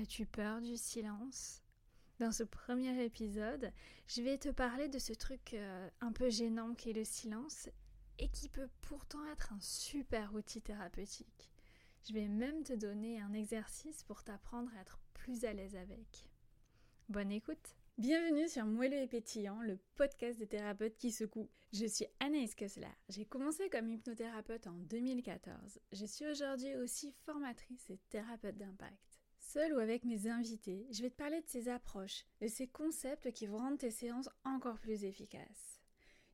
As-tu peur du silence Dans ce premier épisode, je vais te parler de ce truc euh, un peu gênant qu'est le silence et qui peut pourtant être un super outil thérapeutique. Je vais même te donner un exercice pour t'apprendre à être plus à l'aise avec. Bonne écoute Bienvenue sur Moelleux et Pétillant, le podcast des thérapeutes qui secouent. Je suis Anaïs Kessler. J'ai commencé comme hypnothérapeute en 2014. Je suis aujourd'hui aussi formatrice et thérapeute d'impact. Seule ou avec mes invités, je vais te parler de ces approches, de ces concepts qui vont rendre tes séances encore plus efficaces.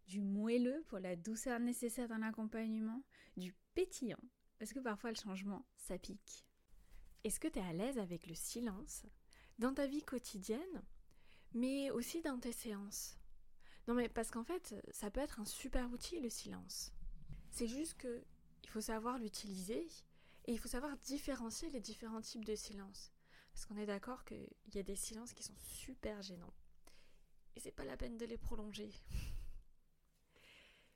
Du moelleux pour la douceur nécessaire dans l'accompagnement, du pétillant, parce que parfois le changement, ça pique. Est-ce que tu es à l'aise avec le silence dans ta vie quotidienne mais aussi dans tes séances? Non mais parce qu'en fait, ça peut être un super outil le silence. C'est juste que il faut savoir l'utiliser et il faut savoir différencier les différents types de silence. Parce qu'on est d'accord qu'il y a des silences qui sont super gênants. Et c'est pas la peine de les prolonger.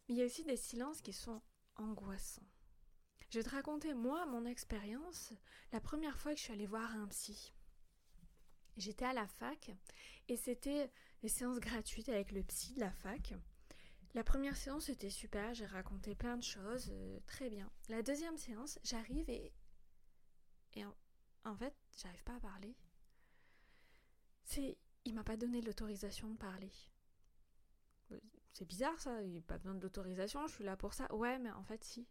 Mais il y a aussi des silences qui sont angoissants. Je vais te raconter moi mon expérience la première fois que je suis allée voir un psy. J'étais à la fac et c'était des séances gratuites avec le psy de la fac. La première séance était super, j'ai raconté plein de choses, euh, très bien. La deuxième séance, j'arrive et. Et en, fait, j'arrive pas à parler. C'est. Il m'a pas donné l'autorisation de parler. C'est bizarre ça, il a pas besoin d'autorisation, je suis là pour ça. Ouais, mais en fait, si.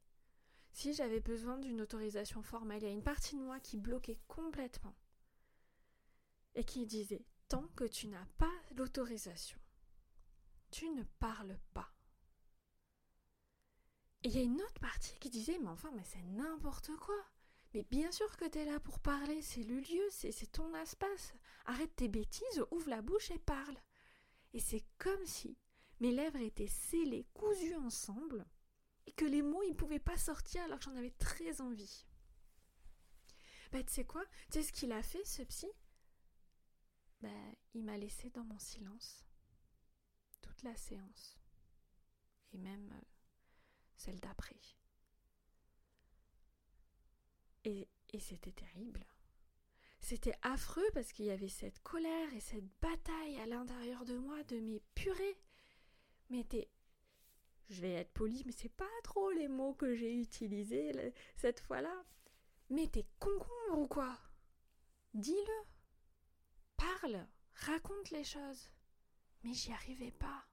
Si j'avais besoin d'une autorisation formelle, il y a une partie de moi qui bloquait complètement et qui disait Tant que tu n'as pas l'autorisation, tu ne parles pas. Et il y a une autre partie qui disait Mais enfin, mais c'est n'importe quoi. Mais bien sûr que tu es là pour parler, c'est le lieu, c'est ton espace. Arrête tes bêtises, ouvre la bouche et parle. Et c'est comme si mes lèvres étaient scellées, cousues ensemble, et que les mots, ils pouvaient pas sortir alors que j'en avais très envie. Bah, tu sais quoi? Tu sais ce qu'il a fait, ce psy? Ben, il m'a laissé dans mon silence la séance et même euh, celle d'après. Et, c'était terrible. C'était affreux parce qu'il y avait cette colère et cette bataille à l'intérieur de moi de mes purées. Mais t'es. Je vais être poli, mais c'est pas trop les mots que j'ai utilisés cette fois-là. Mais t'es concombre ou quoi? Dis-le Parle, raconte les choses. Mais j'y arrivais pas.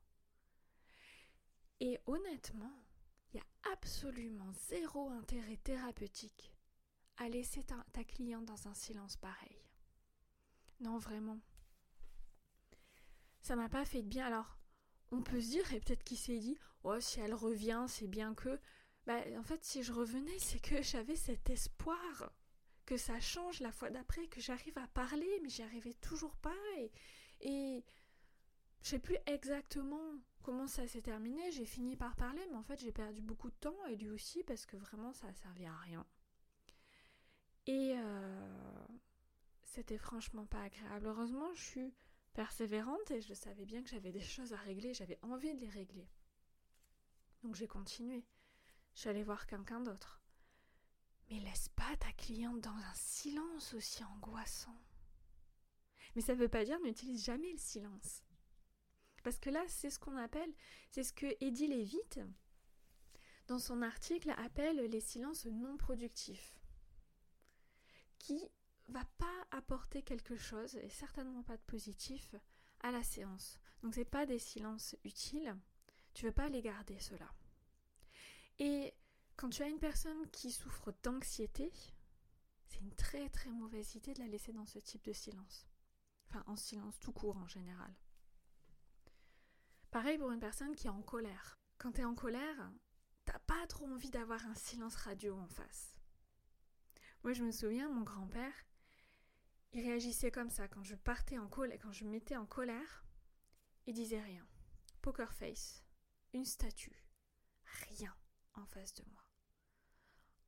Et honnêtement, il y a absolument zéro intérêt thérapeutique à laisser ta, cliente dans un silence pareil. Non, vraiment. Ça m'a pas fait de bien. Alors, on peut se dire, et peut-être qu'il s'est dit, oh, si elle revient, c'est bien que. Bah, en fait, si je revenais, c'est que j'avais cet espoir que ça change la fois d'après, que j'arrive à parler, mais j'y arrivais toujours pas. Et, et je sais plus exactement comment ça s'est terminé. J'ai fini par parler, mais en fait j'ai perdu beaucoup de temps et lui aussi parce que vraiment ça a servi à rien. Et euh, c'était franchement pas agréable. Heureusement, je suis persévérante et je savais bien que j'avais des choses à régler, j'avais envie de les régler. Donc j'ai continué. Je suis allée voir quelqu'un d'autre. Mais laisse pas ta cliente dans un silence aussi angoissant. Mais ça veut pas dire n'utilise jamais le silence. Parce que là, c'est ce qu'on appelle, c'est ce que Eddie Levitt, dans son article, appelle les silences non productifs, qui va pas apporter quelque chose, et certainement pas de positif, à la séance. Donc c'est pas des silences utiles, tu veux pas les garder ceux-là. Et quand tu as une personne qui souffre d'anxiété, c'est une très très mauvaise idée de la laisser dans ce type de silence. Enfin, en silence tout court en général. Pareil pour une personne qui est en colère. Quand tu es en colère, t'as pas trop envie d'avoir un silence radio en face. Moi, je me souviens, mon grand-père, il réagissait comme ça quand je partais en colère, quand je me mettais en colère, il disait rien. Poker face, une statue, rien en face de moi.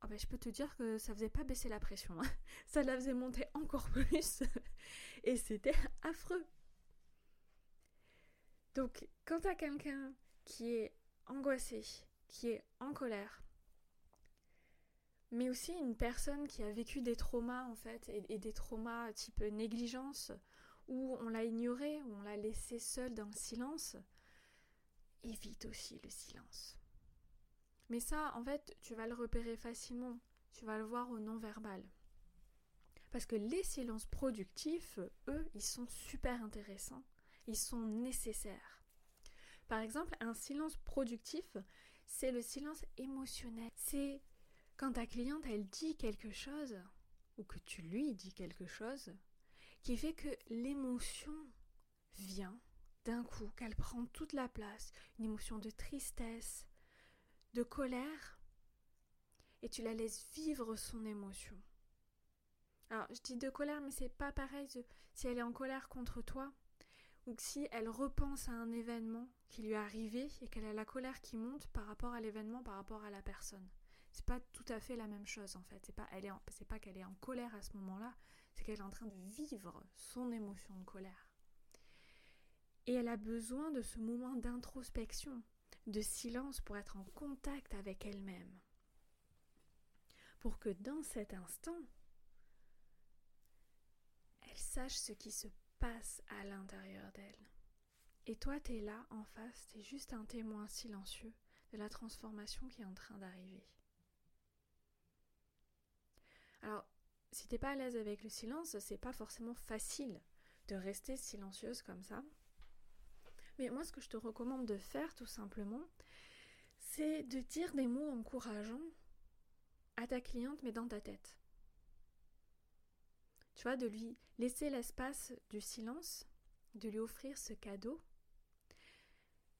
Oh ben, je peux te dire que ça faisait pas baisser la pression, hein. ça la faisait monter encore plus, et c'était affreux. Donc, quand t'as quelqu'un qui est angoissé, qui est en colère, mais aussi une personne qui a vécu des traumas en fait, et, des traumas type négligence, où on l'a ignoré, où on l'a laissé seul dans le silence, évite aussi le silence. Mais ça, en fait, tu vas le repérer facilement, tu vas le voir au non-verbal. Parce que les silences productifs, eux, ils sont super intéressants, ils sont nécessaires. Par exemple, un silence productif, c'est le silence émotionnel. C'est quand ta cliente, elle dit quelque chose, ou que tu lui dis quelque chose, qui fait que l'émotion vient d'un coup, qu'elle prend toute la place, une émotion de tristesse, de colère, et tu la laisses vivre son émotion. Alors, je dis de colère, mais c'est pas pareil si elle est en colère contre toi, ou si elle repense à un événement qui lui est arrivé et qu'elle a la colère qui monte par rapport à l'événement, par rapport à la personne c'est pas tout à fait la même chose en fait. C'est pas, pas qu'elle est en colère à ce moment-là, c'est qu'elle est en train de vivre son émotion de colère. Et elle a besoin de ce moment d'introspection, de silence pour être en contact avec elle-même. Pour que dans cet instant, elle sache ce qui se passe à l'intérieur d'elle. Et toi, tu es là en face, tu es juste un témoin silencieux de la transformation qui est en train d'arriver. Alors, si t'es pas à l'aise avec le silence, c'est pas forcément facile de rester silencieuse comme ça. Mais moi, ce que je te recommande de faire, tout simplement, c'est de dire des mots encourageants à ta cliente, mais dans ta tête. Tu vois, de lui laisser l'espace du silence, de lui offrir ce cadeau.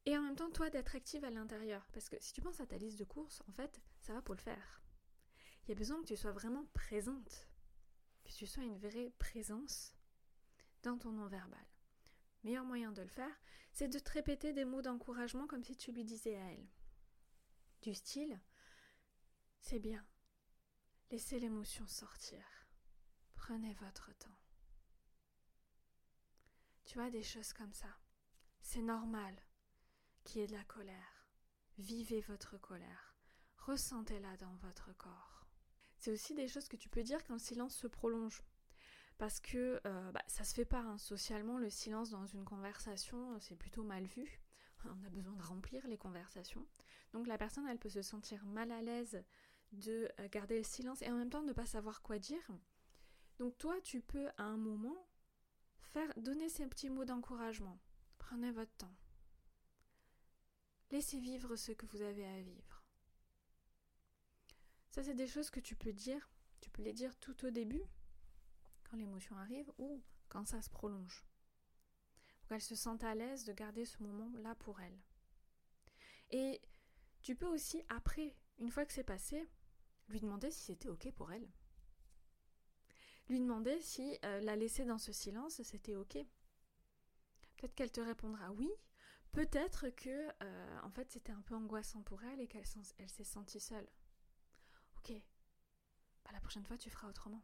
Et en même temps, toi, d'être active à l'intérieur. Parce que si tu penses à ta liste de courses, en fait, ça va pour le faire il y a besoin que tu sois vraiment présente, que tu sois une vraie présence dans ton non-verbal. Meilleur moyen de le faire, c'est de te répéter des mots d'encouragement comme si tu lui disais à elle. Du style C'est bien. Laissez l'émotion sortir. Prenez votre temps. Tu vois des choses comme ça. C'est normal qu'il y ait de la colère. Vivez votre colère. Ressentez-la dans votre corps c'est aussi des choses que tu peux dire quand le silence se prolonge. Parce que euh, bah, ça se fait pas. Hein. Socialement, le silence dans une conversation, euh, c'est plutôt mal vu. On a besoin de remplir les conversations. Donc la personne, elle peut se sentir mal à l'aise de euh, garder le silence et en même temps ne pas savoir quoi dire. Donc toi, tu peux à un moment faire donner ces petits mots d'encouragement. Prenez votre temps. Laissez vivre ce que vous avez à vivre. Ça, c'est des choses que tu peux dire. Tu peux les dire tout au début, quand l'émotion arrive, ou quand ça se prolonge. Pour qu'elle se sente à l'aise de garder ce moment-là pour elle. Et tu peux aussi, après, une fois que c'est passé, lui demander si c'était OK pour elle. Lui demander si euh, la laisser dans ce silence, c'était OK. Peut-être qu'elle te répondra oui. Peut-être que, euh, en fait, c'était un peu angoissant pour elle et qu'elle s'est sentie seule. Ok, bah, la prochaine fois tu feras autrement.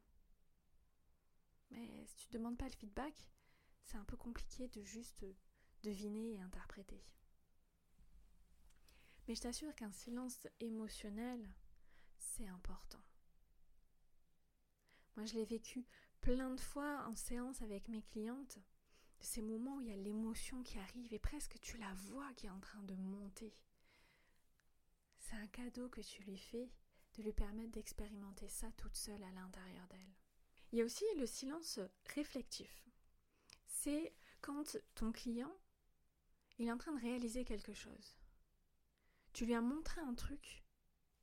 Mais si tu ne demandes pas le feedback, c'est un peu compliqué de juste deviner et interpréter. Mais je t'assure qu'un silence émotionnel, c'est important. Moi, je l'ai vécu plein de fois en séance avec mes clientes, de ces moments où il y a l'émotion qui arrive et presque tu la vois qui est en train de monter. C'est un cadeau que tu lui fais de lui permettre d'expérimenter ça toute seule à l'intérieur d'elle. Il y a aussi le silence réflectif. C'est quand ton client, il est en train de réaliser quelque chose. Tu lui as montré un truc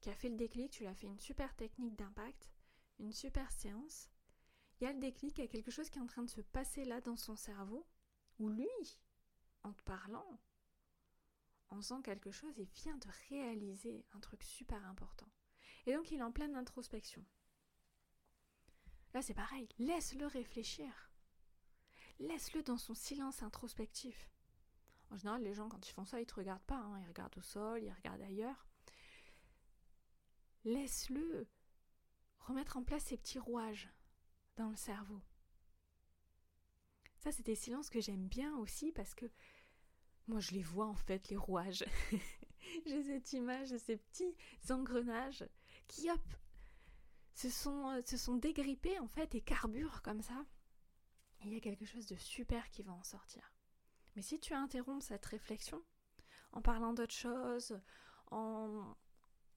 qui a fait le déclic, tu lui as fait une super technique d'impact, une super séance. Il y a le déclic, il y a quelque chose qui est en train de se passer là dans son cerveau, où lui, en te parlant, en faisant quelque chose, il vient de réaliser un truc super important. Et donc il est en pleine introspection. Là c'est pareil, laisse-le réfléchir. Laisse-le dans son silence introspectif. En général, les gens, quand ils font ça, ils ne te regardent pas. Hein. Ils regardent au sol, ils regardent ailleurs. Laisse-le remettre en place ses petits rouages dans le cerveau. Ça, c'est des silences que j'aime bien aussi parce que moi, je les vois en fait, les rouages. J'ai cette image de ces petits engrenages qui, hop, se sont, se sont dégrippés en fait et carburent comme ça. il y a quelque chose de super qui va en sortir. Mais si tu interromps cette réflexion en parlant d'autre chose, en,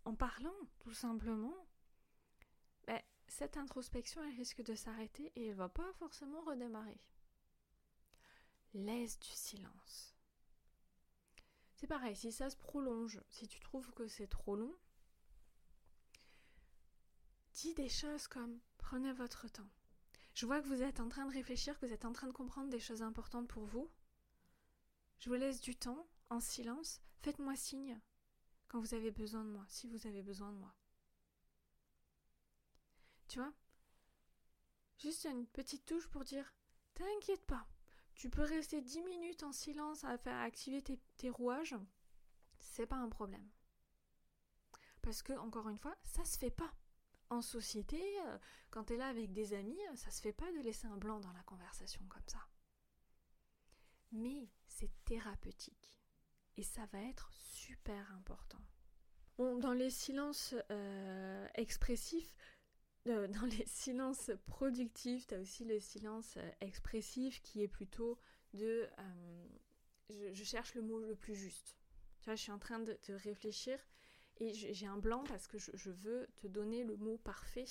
en parlant tout simplement, cette introspection elle risque de s'arrêter et elle va pas forcément redémarrer. Laisse du silence. C'est pareil, si ça se prolonge, si tu trouves que c'est trop long, dis des choses comme prenez votre temps. Je vois que vous êtes en train de réfléchir, que vous êtes en train de comprendre des choses importantes pour vous. Je vous laisse du temps, en silence. Faites-moi signe quand vous avez besoin de moi, si vous avez besoin de moi. Tu vois Juste une petite touche pour dire T'inquiète pas, tu peux rester 10 minutes en silence à faire activer tes, tes rouages, c'est pas un problème. Parce que, encore une fois, ça se fait pas. En société, euh, quand tu es là avec des amis, ça se fait pas de laisser un blanc dans la conversation comme ça. Mais c'est thérapeutique. Et ça va être super important. Bon, dans les silences euh, expressifs, euh, dans les silences productifs, tu as aussi le silence euh, expressif qui est plutôt de je, cherche le mot le plus juste. Tu vois, je suis en train de, réfléchir et j'ai un blanc parce que je, veux te donner le mot parfait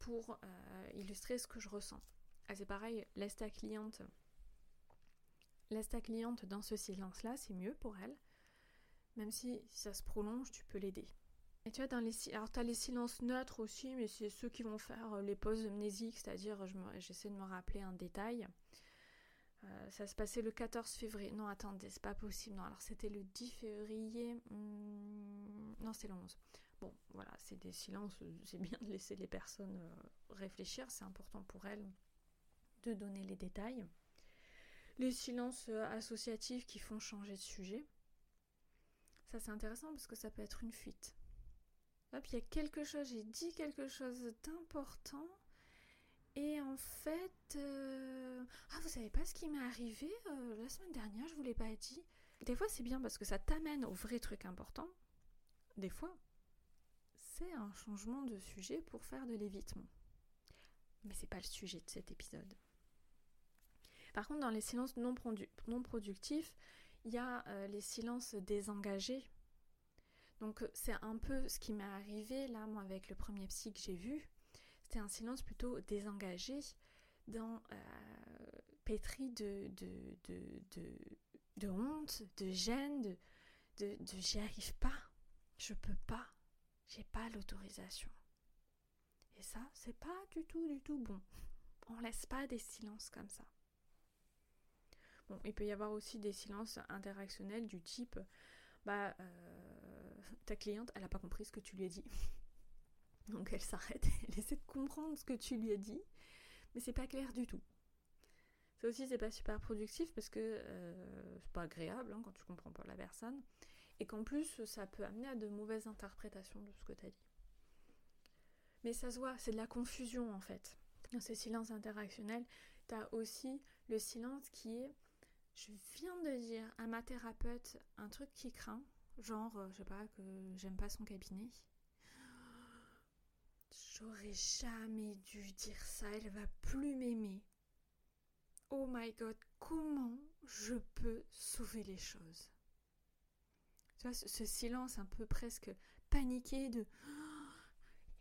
pour illustrer ce que je ressens. Ah, c'est pareil, laisse ta cliente Laisse ta cliente dans ce silence-là, c'est mieux pour elle. Même si, ça se prolonge, tu peux l'aider. Et tu vois, dans les, alors tu as les silences neutres aussi, mais c'est ceux qui vont faire euh, les pauses amnésiques, c'est-à-dire j'essaie de me rappeler un détail. Euh, ça se passait le 14 février. Non, attendez, c'est pas possible. Non, alors c'était le 10 février. Hmm, non, c'était le 11. Bon, voilà, c'est des silences. C'est bien de laisser les personnes euh, réfléchir. C'est important pour elles de donner les détails les silences euh, associatifs qui font changer de sujet. Ça c'est intéressant parce que ça peut être une fuite. Hop, il y a quelque chose, j'ai dit quelque chose d'important. Et en fait, euh, ah vous savez pas ce qui m'est arrivé euh, la semaine dernière, je vous l'ai pas dit. Des fois c'est bien parce que ça t'amène au vrai truc important. Des fois, c'est un changement de sujet pour faire de l'évitement. Mais c'est pas le sujet de cet épisode. Par contre, dans les silences non, productifs, il y a euh, les silences désengagés. Donc c'est un peu ce qui m'est arrivé là, moi, avec le premier psy que j'ai vu. C'était un silence plutôt désengagé, dans, euh, pétri de, de, honte, de gêne, de, de, de j'y arrive pas, je peux pas, j'ai pas l'autorisation. Et ça, c'est pas du tout, du tout bon. On laisse pas des silences comme ça il peut y avoir aussi des silences interactionnels du type bah euh, ta cliente elle n'a pas compris ce que tu lui as dit. Donc elle s'arrête, elle essaie de comprendre ce que tu lui as dit, mais c'est pas clair du tout. Ça aussi c'est pas super productif parce que euh, c'est pas agréable hein, quand tu comprends pas la personne et qu'en plus ça peut amener à de mauvaises interprétations de ce que tu as dit. Mais ça se voit, c'est de la confusion en fait. Dans ces silences interactionnels, tu as aussi le silence qui est je viens de dire à ma thérapeute un truc qui craint, genre, euh, je sais pas, que j'aime pas son cabinet. J'aurais jamais dû dire ça, elle va plus m'aimer. Oh my god, comment je peux sauver les choses? Tu vois, ce, silence un peu presque paniqué de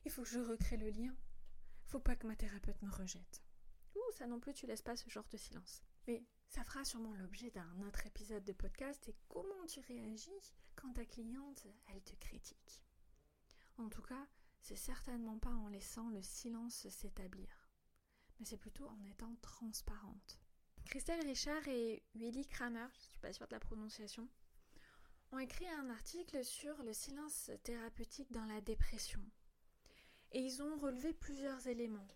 il faut que je recrée le lien. Faut pas que ma thérapeute me rejette. Ouh, ça non plus, tu laisses pas ce genre de silence. Mais ça fera sûrement l'objet d'un autre épisode de podcast et comment tu réagis quand ta cliente, elle te critique. En tout cas, c'est certainement pas en laissant le silence s'établir, mais c'est plutôt en étant transparente. Christelle Richard et Willy Kramer, je suis pas sûre de la prononciation, ont écrit un article sur le silence thérapeutique dans la dépression. Et ils ont relevé plusieurs éléments.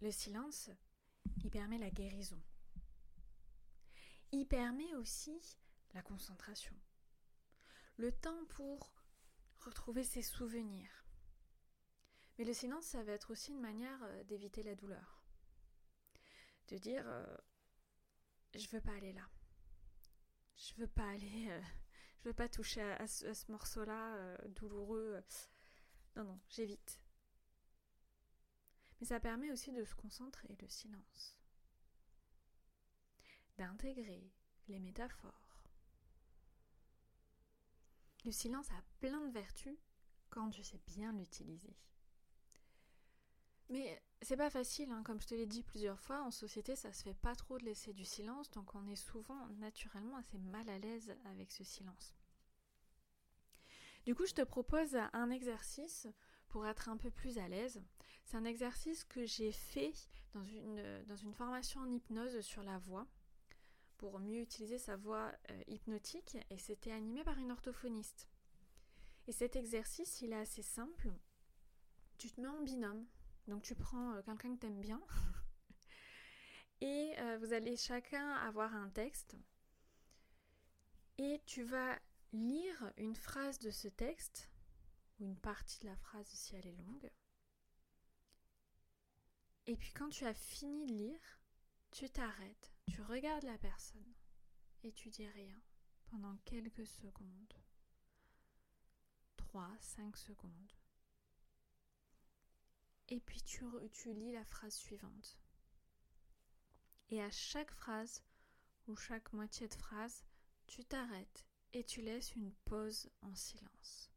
Le silence, il permet la guérison il permet aussi la concentration. Le temps pour retrouver ses souvenirs. Mais le silence, ça va être aussi une manière euh, d'éviter la douleur. De dire, euh, je veux pas aller là. Je veux pas aller, euh, je veux pas toucher à, ce, morceau-là douloureux. Non, non, j'évite. Mais ça permet aussi de se concentrer, le silence. D'intégrer les métaphores. Le silence a plein de vertus quand tu sais bien l'utiliser. Mais c'est pas facile, hein. comme je te l'ai dit plusieurs fois, en société ça se fait pas trop de laisser du silence, donc on est souvent naturellement assez mal à l'aise avec ce silence. Du coup, je te propose un exercice pour être un peu plus à l'aise. C'est un exercice que j'ai fait dans une, dans une formation en hypnose sur la voix pour mieux utiliser sa voix euh, hypnotique et c'était animé par une orthophoniste. Et cet exercice, il est assez simple. Tu te mets en binôme. Donc tu prends euh, quelqu'un que tu aimes bien et euh, vous allez chacun avoir un texte et tu vas lire une phrase de ce texte ou une partie de la phrase si elle est longue. Et puis quand tu as fini de lire, tu t'arrêtes, tu regardes la personne et tu dis rien pendant quelques secondes. 3, 5 secondes. Et puis tu, tu lis la phrase suivante. Et à chaque phrase ou chaque moitié de phrase, tu t'arrêtes et tu laisses une pause en silence.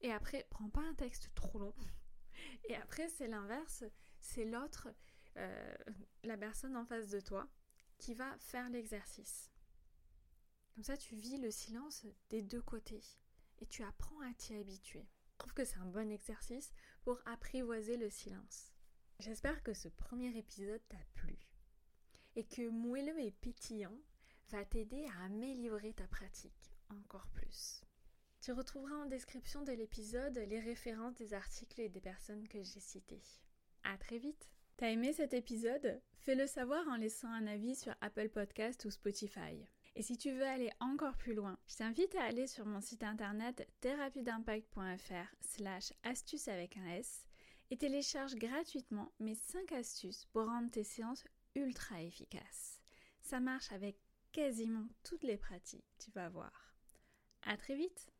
Et après, prends pas un texte trop long. Et après, c'est l'inverse, c'est l'autre, euh, la personne en face de toi, qui va faire l'exercice. Comme ça, tu vis le silence des deux côtés et tu apprends à t'y habituer. Je trouve que c'est un bon exercice pour apprivoiser le silence. J'espère que ce premier épisode t'a plu et que moelleux et pétillant va t'aider à améliorer ta pratique encore plus. Tu retrouveras en description de l'épisode les références des articles et des personnes que j'ai citées. À très vite. T'as aimé cet épisode? Fais-le savoir en laissant un avis sur Apple Podcast ou Spotify. Et si tu veux aller encore plus loin, je t'invite à aller sur mon site internet thérapie-d'impact.fr slash astuces avec un S et télécharge gratuitement mes 5 astuces pour rendre tes séances ultra efficaces. Ça marche avec quasiment toutes les pratiques, tu vas voir. À très vite